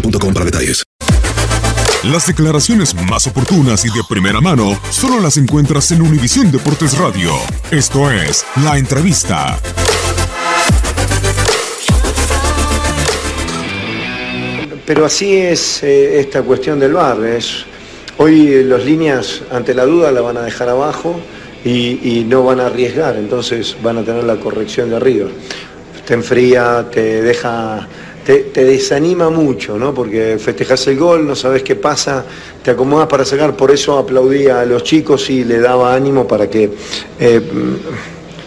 boostmobile.com para detalles. Las declaraciones más oportunas y de primera mano solo las encuentras en Univisión Deportes Radio. Esto es La Entrevista. Pero así es eh, esta cuestión del bar. Es, hoy los líneas ante la duda la van a dejar abajo y, y no van a arriesgar, entonces van a tener la corrección de arriba. Te enfría, te deja, te, desanima mucho, ¿no? Porque festejas el gol, no sabes qué pasa, te acomodas para sacar, por eso aplaudía a los chicos y le daba ánimo para que eh,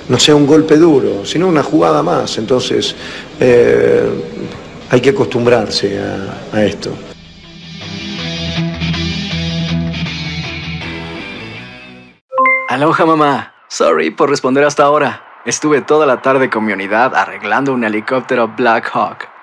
no sea un golpe duro, sino una jugada más. Entonces, eh, hay que acostumbrarse a, a esto. Aloha mamá. Sorry por responder hasta ahora. Estuve toda la tarde con mi unidad arreglando un helicóptero Black Hawk.